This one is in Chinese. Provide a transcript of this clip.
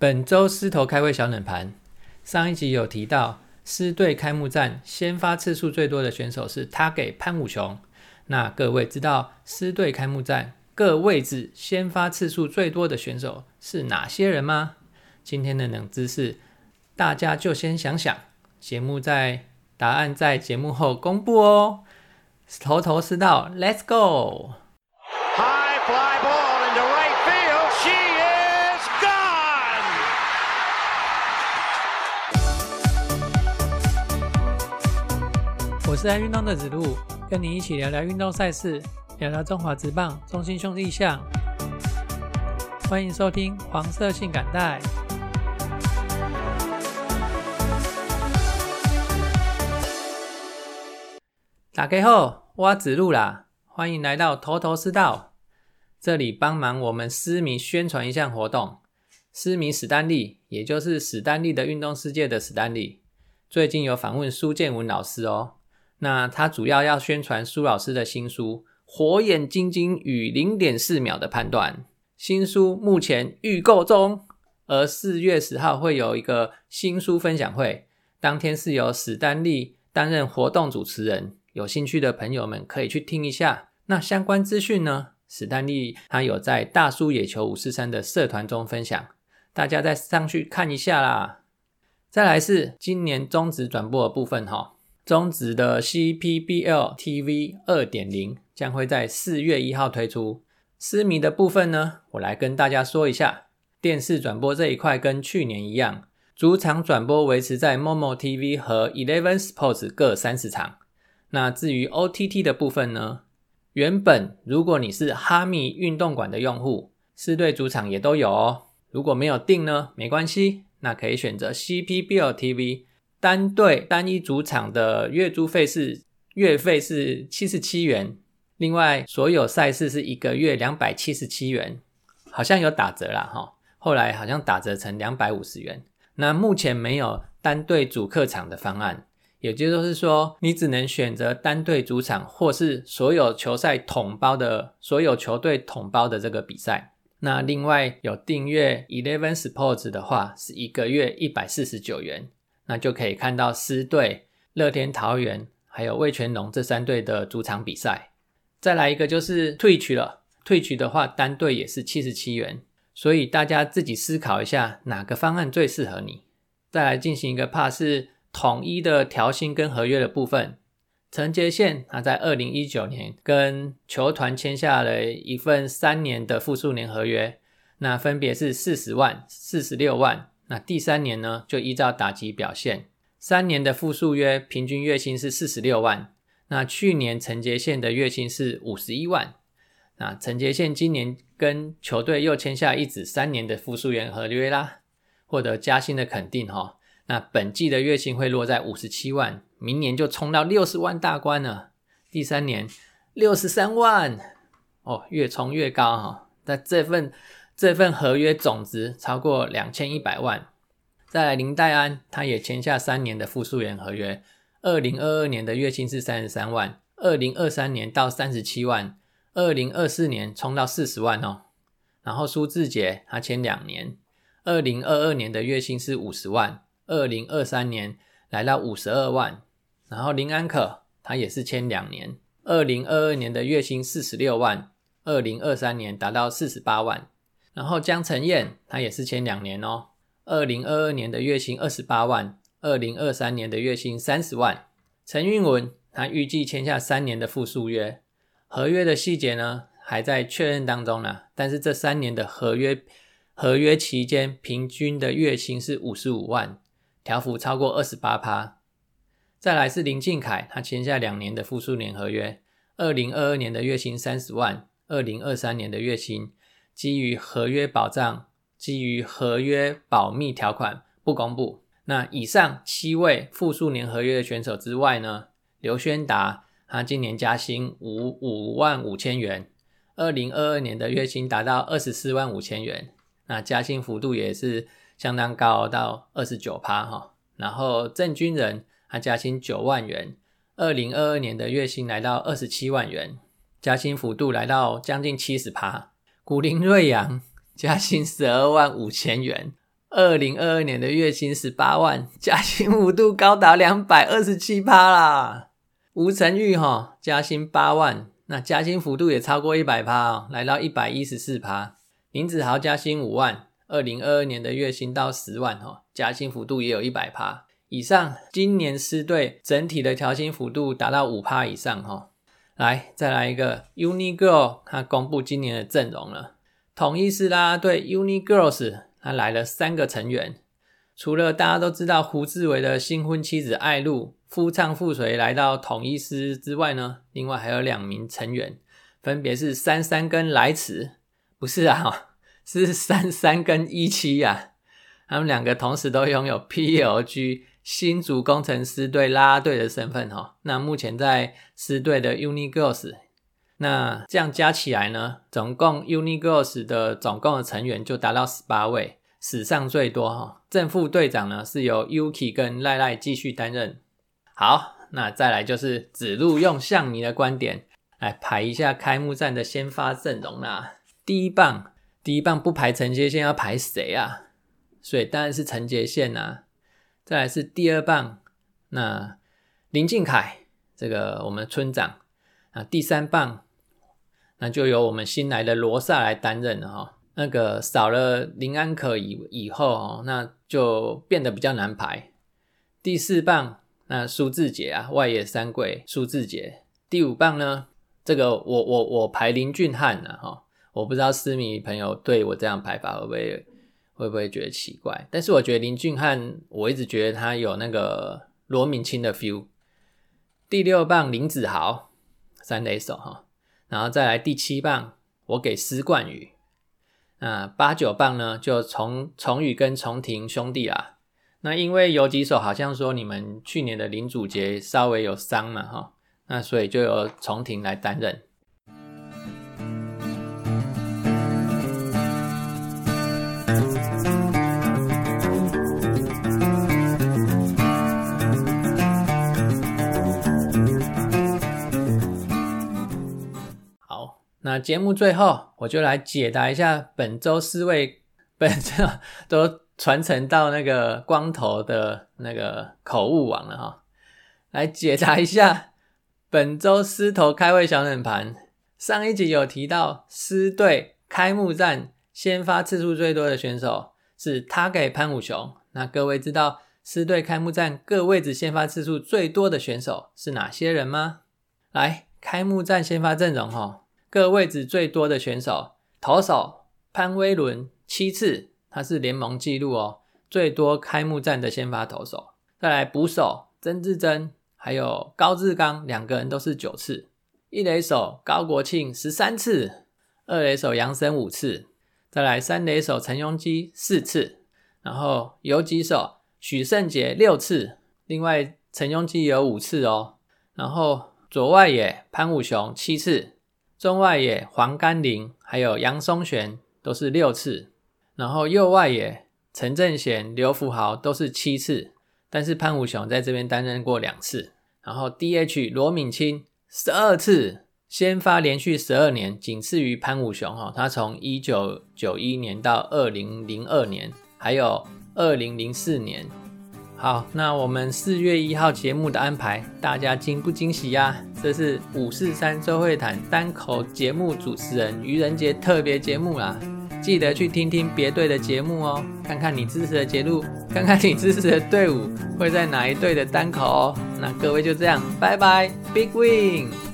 本周狮头开胃小冷盘，上一集有提到狮队开幕战先发次数最多的选手是他给潘武雄。那各位知道狮队开幕战各位置先发次数最多的选手是哪些人吗？今天的冷知识，大家就先想想，节目在答案在节目后公布哦。头头是道，Let's go！我是爱运动的子路，跟你一起聊聊运动赛事，聊聊中华职棒、中心兄弟象。欢迎收听黄色性感带。打开后，我子路啦，欢迎来到头头是道，这里帮忙我们私迷宣传一项活动。私迷史丹利，也就是史丹利的运动世界的史丹利，最近有访问苏建文老师哦。那他主要要宣传苏老师的新书《火眼金睛与零点四秒的判断》。新书目前预购中，而四月十号会有一个新书分享会，当天是由史丹利担任活动主持人。有兴趣的朋友们可以去听一下。那相关资讯呢？史丹利他有在大叔野球五四三的社团中分享，大家再上去看一下啦。再来是今年中职转播的部分哈。中职的 CPBL TV 二点零将会在四月一号推出。私迷的部分呢，我来跟大家说一下。电视转播这一块跟去年一样，主场转播维持在 Momo TV 和 Eleven Sports 各三十场。那至于 OTT 的部分呢，原本如果你是哈密运动馆的用户，四队主场也都有哦。如果没有订呢，没关系，那可以选择 CPBL TV。单队单一主场的月租费是月费是七十七元，另外所有赛事是一个月两百七十七元，好像有打折啦哈，后来好像打折成两百五十元。那目前没有单队主客场的方案，也就是说你只能选择单队主场或是所有球赛统包的所有球队统包的这个比赛。那另外有订阅 Eleven Sports 的话，是一个月一百四十九元。那就可以看到狮队、乐天桃园还有味全龙这三队的主场比赛。再来一个就是退取了，退取的话单队也是七十七元，所以大家自己思考一下哪个方案最适合你。再来进行一个怕是统一的调薪跟合约的部分。陈杰宪他在二零一九年跟球团签下了一份三年的复数年合约，那分别是四十万、四十六万。那第三年呢，就依照打击表现，三年的复数约平均月薪是四十六万。那去年陈杰宪的月薪是五十一万。那陈杰宪今年跟球队又签下一纸三年的复数员合约啦，获得加薪的肯定哈。那本季的月薪会落在五十七万，明年就冲到六十万大关了。第三年六十三万，哦，越冲越高哈。那这份。这份合约总值超过两千一百万。再来林黛安，他也签下三年的复数元合约，二零二二年的月薪是三十三万，二零二三年到三十七万，二零二四年冲到四十万哦。然后苏志杰他签两年，二零二二年的月薪是五十万，二零二三年来到五十二万。然后林安可他也是签两年，二零二二年的月薪四十六万，二零二三年达到四十八万。然后江晨燕，他也是签两年哦，二零二二年的月薪二十八万，二零二三年的月薪三十万。陈韵文，他预计签下三年的复数约，合约的细节呢还在确认当中呢。但是这三年的合约合约期间，平均的月薪是五十五万，条幅超过二十八趴。再来是林敬凯，他签下两年的复数年合约，二零二二年的月薪三十万，二零二三年的月薪。基于合约保障，基于合约保密条款不公布。那以上七位复数年合约的选手之外呢？刘轩达他今年加薪五五万五千元，二零二二年的月薪达到二十四万五千元，那加薪幅度也是相当高，到二十九趴哈。然后郑军人他加薪九万元，二零二二年的月薪来到二十七万元，加薪幅度来到将近七十趴。古林瑞阳加薪十二万五千元，二零二二年的月薪十八万，加薪幅度高达两百二十七趴啦。吴成玉哈加薪八万，那加薪幅度也超过一百趴哦，来到一百一十四趴。林子豪加薪五万，二零二二年的月薪到十万哈，加薪幅度也有一百趴以上。今年狮队整体的调薪幅度达到五趴以上哈。来，再来一个 Uni Girl，他公布今年的阵容了。统一狮啦队 Uni Girls，他来了三个成员，除了大家都知道胡志伟的新婚妻子艾露。夫唱妇随来到统一师之外呢，另外还有两名成员，分别是三三跟来迟，不是啊，是三三跟一七呀。他们两个同时都拥有 PLG 新竹工程师队拉队的身份哈。那目前在师队的 Uni Girls，那这样加起来呢，总共 Uni Girls 的总共的成员就达到十八位，史上最多哈。正副队长呢是由 Yuki 跟赖赖继续担任。好，那再来就是子路用象迷的观点来排一下开幕战的先发阵容啦。第一棒，第一棒不排陈杰宪要排谁啊？所以当然是陈杰宪呐。再来是第二棒，那林敬凯这个我们村长啊。第三棒，那就由我们新来的罗萨来担任了哈。那个少了林安可以以后哦，那就变得比较难排。第四棒。那苏志杰啊，外野三贵苏志杰。第五棒呢，这个我我我排林俊汉呢，哈，我不知道私迷朋友对我这样排法会不会会不会觉得奇怪？但是我觉得林俊汉，我一直觉得他有那个罗敏清的 feel。第六棒林子豪三垒手哈，然后再来第七棒我给施冠宇。那八九棒呢，就从崇宇跟崇庭兄弟啊。那因为有几手好像说你们去年的林祖杰稍微有伤嘛哈，那所以就由重庭来担任。那节目最后我就来解答一下本周四位本周 都。传承到那个光头的那个口误网了哈，来解答一下本周狮头开胃小冷盘。上一集有提到狮队开幕战先发次数最多的选手是他给潘武雄。那各位知道狮队开幕战各位置先发次数最多的选手是哪些人吗？来，开幕战先发阵容哈，各位置最多的选手，投手潘威伦七次。他是联盟纪录哦，最多开幕战的先发投手。再来捕手曾志珍，还有高志刚，两个人都是九次。一垒手高国庆十三次，二垒手杨森五次。再来三垒手陈庸基四次，然后游击手许胜杰六次，另外陈庸基有五次哦。然后左外野潘武雄七次，中外野黄甘霖还有杨松玄都是六次。然后右外野陈正贤、刘福豪都是七次，但是潘武雄在这边担任过两次。然后 DH 罗敏清十二次，先发连续十二年，仅次于潘武雄哈。他从一九九一年到二零零二年，还有二零零四年。好，那我们四月一号节目的安排，大家惊不惊喜呀？这是五四三周会谈单口节目主持人愚人节特别节目啦。记得去听听别队的节目哦，看看你支持的节目，看看你支持的队伍会在哪一队的单口哦。那各位就这样，拜拜，Big Win。